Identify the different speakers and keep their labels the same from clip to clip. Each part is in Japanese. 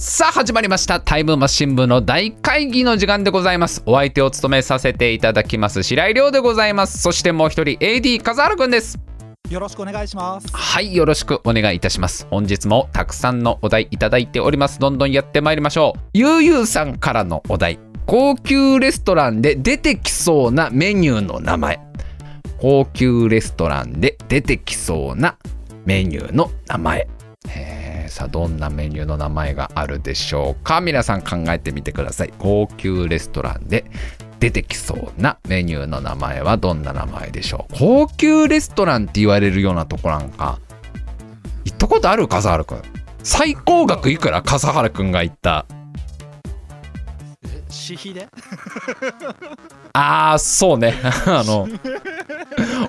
Speaker 1: さあ始まりました。タイムマシン部の大会議の時間でございます。お相手を務めさせていただきます白井亮でございます。そしてもう一人 AD 笠原くんです。
Speaker 2: よろしくお願いします。
Speaker 1: はいよろしくお願いいたします。本日もたくさんのお題いただいております。どんどんやってまいりましょう。ゆうゆうさんからのお題。高級レストランで出てきそうなメニューの名前。高級レストランで出てきそうなメニューの名前さあどんなメニューの名前があるでしょうか？皆さん考えてみてください。高級レストランで出てきそうなメニューの名前はどんな名前でしょう？高級レストランって言われるようなとこなんか。行ったことある？笠原くん最高額いくら？笠原くんが行った。
Speaker 2: え私費で？
Speaker 1: あーそうね。あの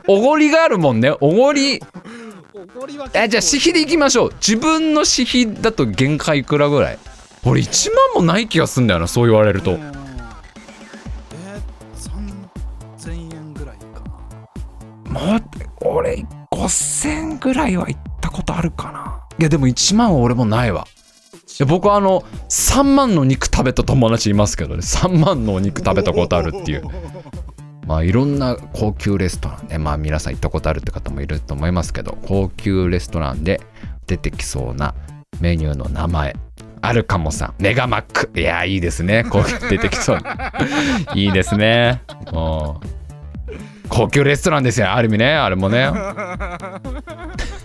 Speaker 1: おごりがあるもんね。おごりえじゃあ私費でいきましょう。自分の私費だと限界いくらぐらい。俺1万もない気がすんだよなそう言われると。
Speaker 2: うんえー、3000円ぐらいか。な
Speaker 1: もう俺5000ぐらいは行ったことあるかな。いやでも1万は俺もないわ。いや僕はあの3万の肉食べた友達いますけどね。3万のお肉食べたことあるっていうまあいろんな高級レストランねまあ皆さん行ったことあるって方もいると思いますけど高級レストランで出てきそうなメニューの名前アルカモさん。メガマック。いやいいですね。こう出てきそう。いいですね。もう。高級レストランですよある意味ねあれもね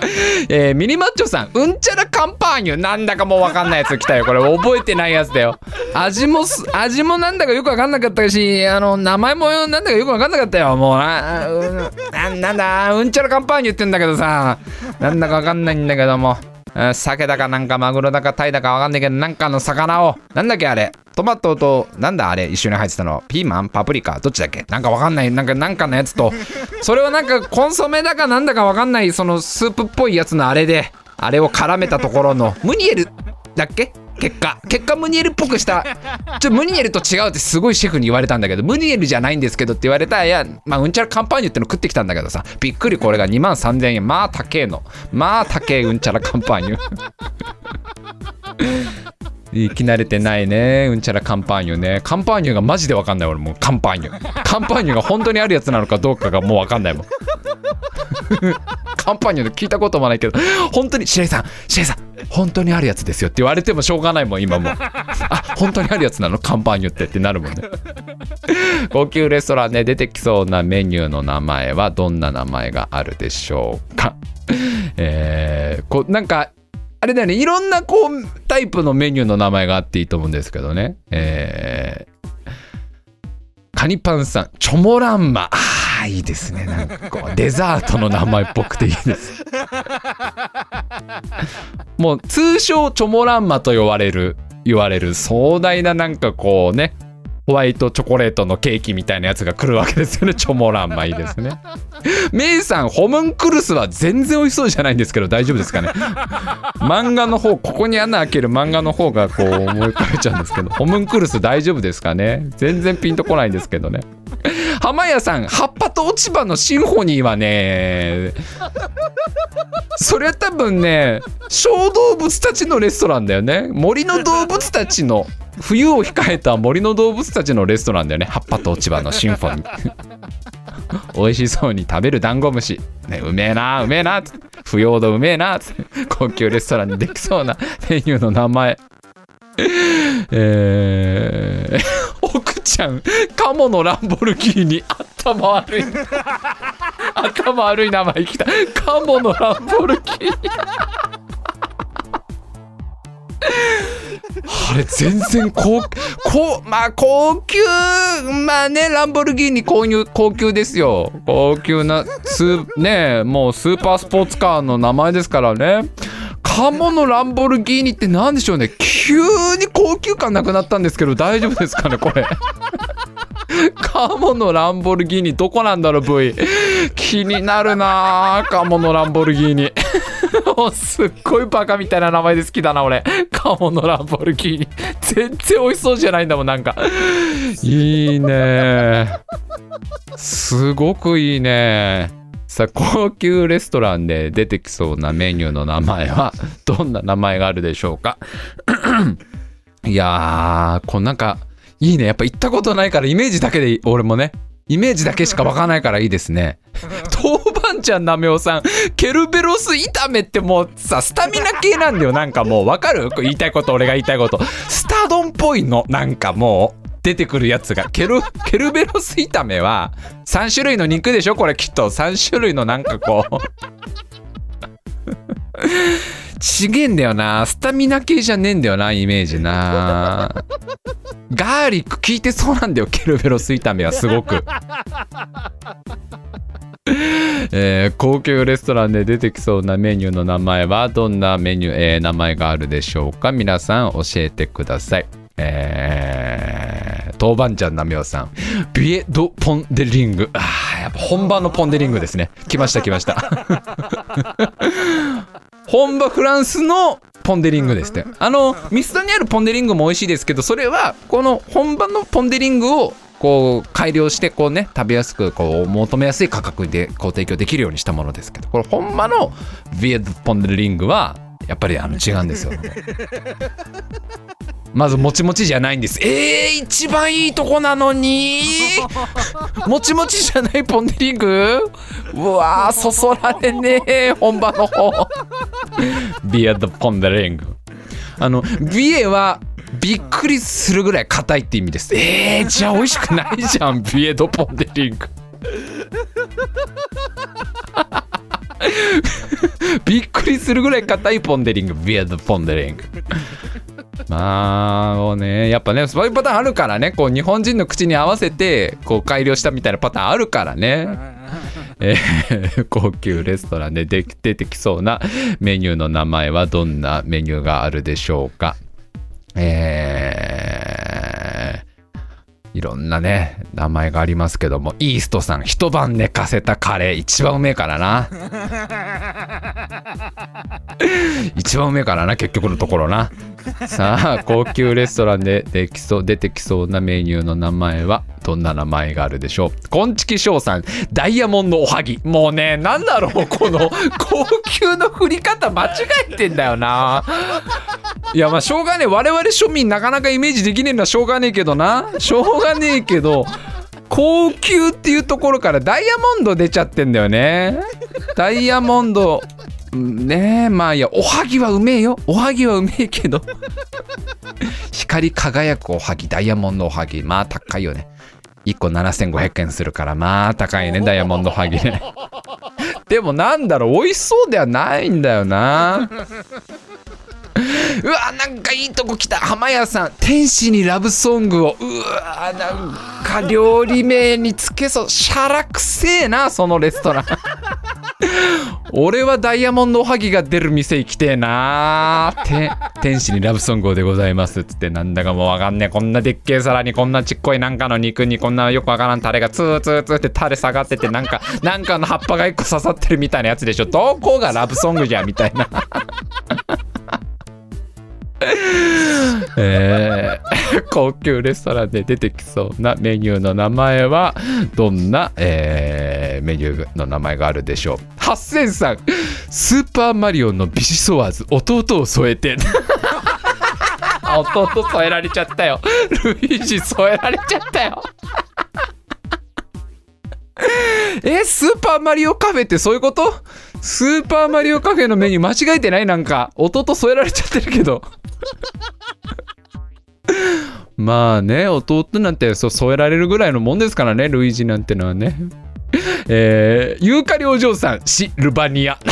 Speaker 1: えーミニマッチョさんうんちゃらカンパーニュなんだかもうわかんないやつ来たよ。これ覚えてないやつだよ。味も味もなんだかよくわかんなかったしあの名前もなんだかよくわかんなかったよ。もうなうんななんだうんちゃらカンパーニュって言うんだけどさ。なんだかわかんないんだけども。うん鮭だかなんかマグロだかタイだかわかんないけどなんかの魚をなんだっけあれトマトとなんだあれ一緒に入ってたのピーマンパプリカどっちだっけなんかわかんないなんかなんかのやつと それをなんかコンソメだかなんだかわかんないそのスープっぽいやつのあれであれを絡めたところのムニエルだっけ結果。結果ムニエルっぽくした。ちょムニエルと違うってすごいシェフに言われたんだけど。ムニエルじゃないんですけどって言われた。らいやまあうんちゃらカンパーニュっての食ってきたんだけどさ。びっくりこれが2万3000円。まあ高えの。まあ高えうんちゃらカンパーニュ。生き慣れてないね。うんちゃらカンパーニュね。カンパーニュがマジで分かんない。俺もうカンパーニュ。カンパーニュが本当にあるやつなのかどうかがもう分かんないもん。カンパーニュで聞いたこともないけど本当に白井さん白井さん本当にあるやつですよって言われてもしょうがないもん今も。うあ本当にあるやつなの？カンパーニュってってなるもんね。高級レストランで出てきそうなメニューの名前はどんな名前があるでしょうか？えー、こなんかあれだよね。いろんなこうタイプのメニューの名前があっていいと思うんですけどね。えー、カニパンさん。チョモランマ。あーいいですね。なんかこう デザートの名前っぽくていいです。もう通称チョモランマと呼ばれる言われる壮大ななんかこうねホワイトチョコレートのケーキみたいなやつが来るわけですよね。チョモランマいいですね。メイさんホムンクルスは全然美味しそうじゃないんですけど大丈夫ですかね。漫画の方ここに穴開ける漫画の方がこう思い浮かべちゃうんですけどホムンクルス大丈夫ですかね。全然ピンとこないんですけどね。浜谷さん葉っぱと落ち葉のシンフォニーはね。それは多分ね小動物たちのレストランだよね。森の動物たちの冬を控えた森の動物たちのレストランだよね。葉っぱと落ち葉のシンフォニー。美味しそうに食べるダンゴムシ、ね、うめえなうめえな。つって腐葉土うめえな。高級レストランにできそうな メニューの名前。えー、奥ちゃんカモのランボルギーニ 頭悪い。頭悪い名前きた。カモのランボルギー。ニあれ全然高高まあ高級まあねランボルギーニ購入高級ですよ。高級なスねもうスーパースポーツカーの名前ですからね。カモのランボルギーニって何でしょうね。急に高級感なくなったんですけど大丈夫ですかねこれ。カモのランボルギーニどこなんだろう V 気になるなカモのランボルギーニ。すっごいバカみたいな名前で好きだな俺。カモのランボルギーニ。全然美味しそうじゃないんだもんなんか。いいね。すごくいいね。さあ高級レストランで出てきそうなメニューの名前はどんな名前があるでしょうか。いやーこうなんかいいね。やっぱ行ったことないからイメージだけで俺もねイメージだけしかわからないからいいですね。豆板醤なめおさん。ケルベロス炒めってもうさスタミナ系なんだよ。なんかもうわかる？言いたいこと俺が言いたいこと。スタ丼っぽいのなんかもう出てくるやつが。ケルケルベロス炒めは3種類の肉でしょ？これきっと。3種類のなんかこう。ちげえんだよな。スタミナ系じゃねえんだよなイメージな。ガーリック効いてそうなんだよケルベロス炒めはすごく。えー高級レストランで出てきそうなメニューの名前はどんなメニュー、えー名前があるでしょうか？皆さん教えてください。えー、豆板醤なめおさん。ビエド・ポン・デ・リング。あーやっぱ本場のポン・デ・リングですね。来ました来ました。本場フランスのポン・デ・リングですって。あのミスドにあるポン・デ・リングも美味しいですけどそれはこの本場のポン・デ・リングをこう改良してこうね食べやすくこう求めやすい価格でこう提供できるようにしたものですけど。これ本場のビエド・ポン・デ・リングはやっぱりあの違うんですよ まずもちもちじゃないんです。えー、一番いいとこなのに。もちもちじゃないポン・デ・リング？うわそそられねえ本場の方。ビエド・ポン・デ・リング。あのビエはびっくりするぐらい硬いって意味です。えー、じゃあ美味しくないじゃん ビエド・ポン・デ・リング。びっくりするぐらい硬いポン・デ・リングビエド・ポン・デ・リング。まあもうねやっぱねそういうパターンあるからねこう日本人の口に合わせてこう改良したみたいなパターンあるからね。えー高級レストランでで出てきそうなメニューの名前はどんなメニューがあるでしょうかえーいろんなね名前がありますけどもイーストさん一晩寝かせたカレー一番うめえからな。一番うめえからな結局のところな。さあ高級レストランでできそう出てきそうなメニューの名前はどんな名前があるでしょう。こんちきしょうさんダイヤモンドおはぎ。もうねなんだろうこの 高級の振り方間違えてんだよな。いやまあしょうがねえ。我々庶民なかなかイメージできねえのはしょうがねえけどな。しょうがねえけど高級っていうところからダイヤモンド出ちゃってんだよね。ダイヤモンドねえまあいやおはぎはうめえよ。おはぎはうめえけど。光り輝くおはぎダイヤモンドおはぎまあ高いよね1個7500円するからまあ高いねダイヤモンドはぎね。でもなんだろう美味しそうではないんだよな。うわなんかいいとこ来た浜屋さん。天使にラブソングを。うわなんか料理名につけそう。しゃらくせえなそのレストラン。俺はダイヤモンドおはぎが出る店行きてえなて天使にラブソングをでございます。っつってなんだかもうわかんねえ。こんなでっけえ皿にこんなちっこいなんかの肉にこんなよくわからんタレがツーツーツーってタレ下がっててなんかなんかの葉っぱが一個刺さってるみたいなやつでしょ。どこがラブソングじゃみたいな。えー。高級レストランで出てきそうなメニューの名前はどんな、えーメニューの名前があるでしょう。8000さんスーパーマリオのビシソワーズ弟を添えて。弟添えられちゃったよ。ルイージ添えられちゃったよ。えスーパーマリオカフェってそういうこと？スーパーマリオカフェのメニュー間違えてない？なんか弟添えられちゃってるけど。まあね弟なんてそう添えられるぐらいのもんですからねルイージなんてのはね。えー、ユーカリお嬢さんシルバニア。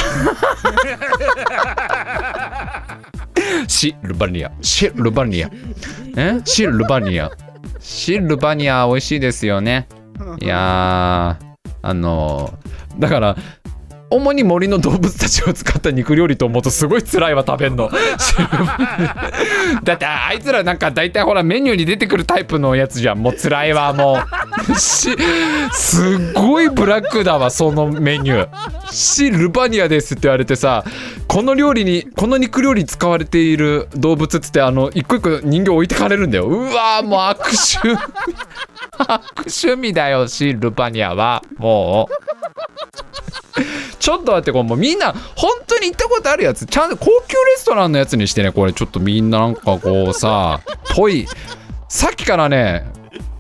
Speaker 1: シルバニア。シルバニア。え？シルバニア。シルバニア美味しいですよね。いやーあのーだから主に森の動物たちを使った肉料理と思うとすごい辛いわ食べんの。だってあいつらなんか大体ほらメニューに出てくるタイプのやつじゃん。もう辛いわもう。しすっごいブラックだわそのメニュー。シルバニアですって言われてさこの料理にこの肉料理に使われている動物っつってあの一個一個人形置いてかれるんだよ。うわーもう悪趣。味悪趣味だよシルバニアは。もうちょっと待ってこれもうみんな本当に行ったことあるやつ。ちゃんと高級レストランのやつにしてねこれ。ちょっとみんななんかこうさぽいさっきからね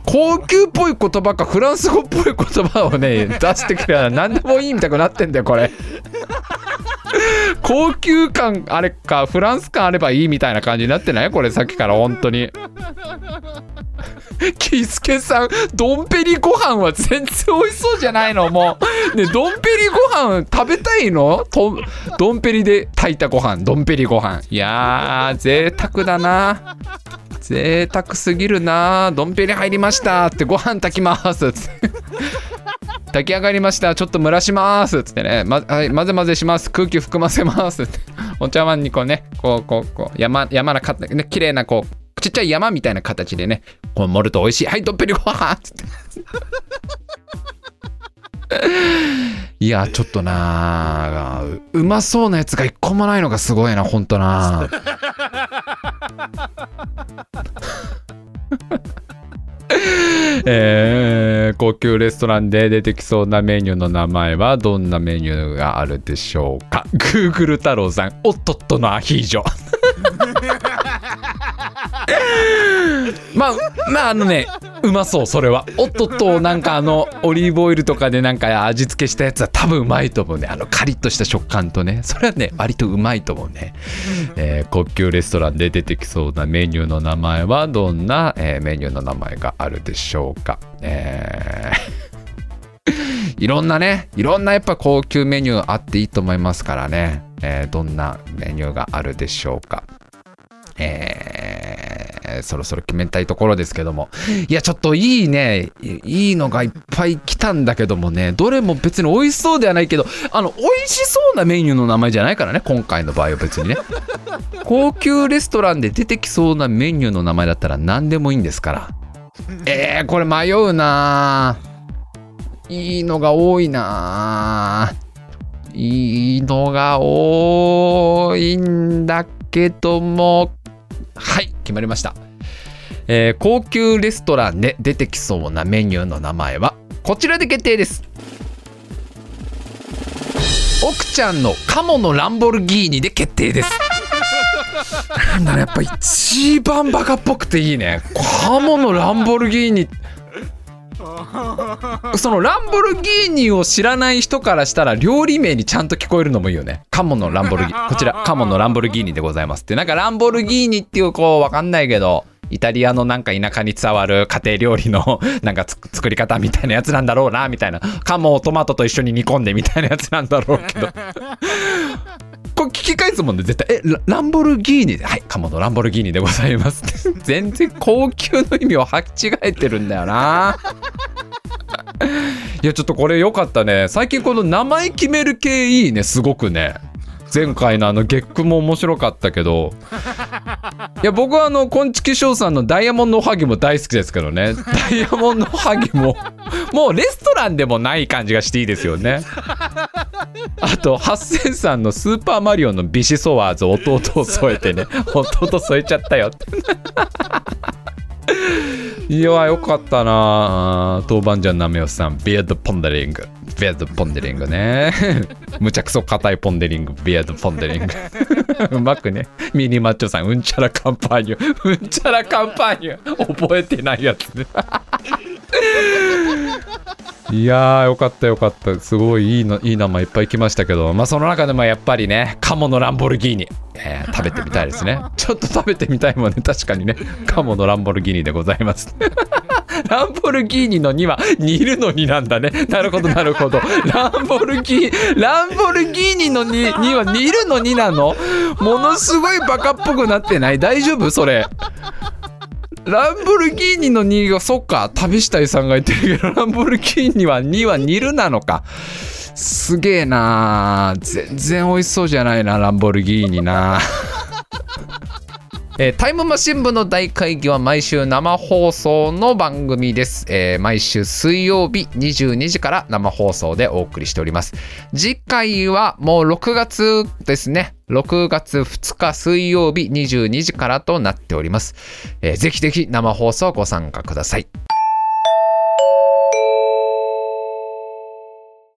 Speaker 1: 高級っぽい言葉かフランス語っぽい言葉をね 出してくれたら何でもいいみたいになってんだよこれ。高級感あれかフランス感あればいいみたいな感じになってない？これさっきから本当に。キスケさんドンペリご飯は全然美味しそうじゃないの？もう。ねドンペリご飯食べたいの？とドンペリで炊いたご飯。ドンペリご飯。いやー贅沢だな贅沢すぎるなドンペリ入りました。ってご飯炊きます。っ て炊き上がりました。ちょっと蒸らします。つってね、まはい、混ぜ混ぜします。空気含ませます。って。お茶碗にこうねこうこうこう山山なかね綺麗なこうちっちゃい山みたいな形でねこう盛ると美味しい。はいドンペリご飯。つっていやちょっとなううまそうなやつが一個もないのがすごいなほんとな えー高級レストランで出てきそうなメニューの名前はどんなメニューがあるでしょうか？Google 太郎さんおっとっとのアヒージョ。まあまああのねうまそうそれは。おっとっとなんかあのオリーブオイルとかでなんか味付けしたやつは多分うまいと思うね。あのカリッとした食感とね。それはね割とうまいと思うね、えー高級レストランで出てきそうなメニューの名前はどんな、えーメニューの名前があるでしょうか。えー。いろんなね、いろんなやっぱ高級メニューあっていいと思いますからね、えーどんなメニューがあるでしょうか。えーそろそろ決めたいところですけども。いや、ちょっといいね、いいいのがいっぱい来たんだけどもね、どれも別に美味しそうではないけど、あの、美味しそうなメニューの名前じゃないからね、今回の場合は別にね。高級レストランで出てきそうなメニューの名前だったら何でもいいんですから。えー、これ迷うなぁいいのが多いなぁいいのが多いんだけども、はい、決まりました。えー高級レストランで出てきそうなメニューの名前はこちらで決定です。奥ちゃんのカモのランボルギーニで決定です。なんだろやっぱ一番バカっぽくていいね。カモのランボルギーニそのランボルギーニを知らない人からしたら料理名にちゃんと聞こえるのもいいよね。カモのランボルギーこちらカモのランボルギーニでございますってなんかランボルギーニっていうこうわかんないけどイタリアのなんか田舎に伝わる家庭料理の なんか作り方みたいなやつなんだろうなみたいな。カモをトマトと一緒に煮込んでみたいなやつなんだろうけど。これ聞き返すもんね絶対「えランボルギーニ？はいカモのランボルギーニでございます」っ て全然高級の意味を履き違えてるんだよな。いやちょっとこれ良かったね。最近この名前決める系いいねすごくね。前回のあの月句も面白かったけど。いや僕はあの昆虫翔さんのダイヤモンドおはぎも大好きですけどね。ダイヤモンドおはぎももうレストランでもない感じがしていいですよね。あとハッセンさんのスーパーマリオのビシソワーズ弟を添えてね。弟添えちゃったよっていやよかったな。豆板醤なめよさん。ビアードポンデリング。ビアードポンデリングね。むちゃくそ硬いポンデリング。ビアードポンデリング。うまくね。ミニマッチョさん。うんちゃらカンパーニュ。うんちゃらカンパーニュ。覚えてないやつねいやーよかったよかった。すごいいいのいい名前いっぱい来ましたけど。まあその中でもやっぱりねカモのランボルギーニ、えー食べてみたいですね。ちょっと食べてみたいもんね。確かにね。カモのランボルギーニでございます。ランボルギーニの2は煮るの2なんだね。なるほどなるほど。ランボルギーランボルギーニの 2, 2は煮るの2なの？ものすごいバカっぽくなってない？大丈夫？それランボルギーニの2がそっか旅したいさんが言ってるけど ランボルギーニは2は煮るなのか。すげえな全然美味しそうじゃないなランボルギーニな。えータイムマシン部の大会議は毎週生放送の番組です、えー毎週水曜日22時から生放送でお送りしております。次回はもう6月ですね。6月2日水曜日22時からとなっております、えーぜひぜひ生放送ご参加ください。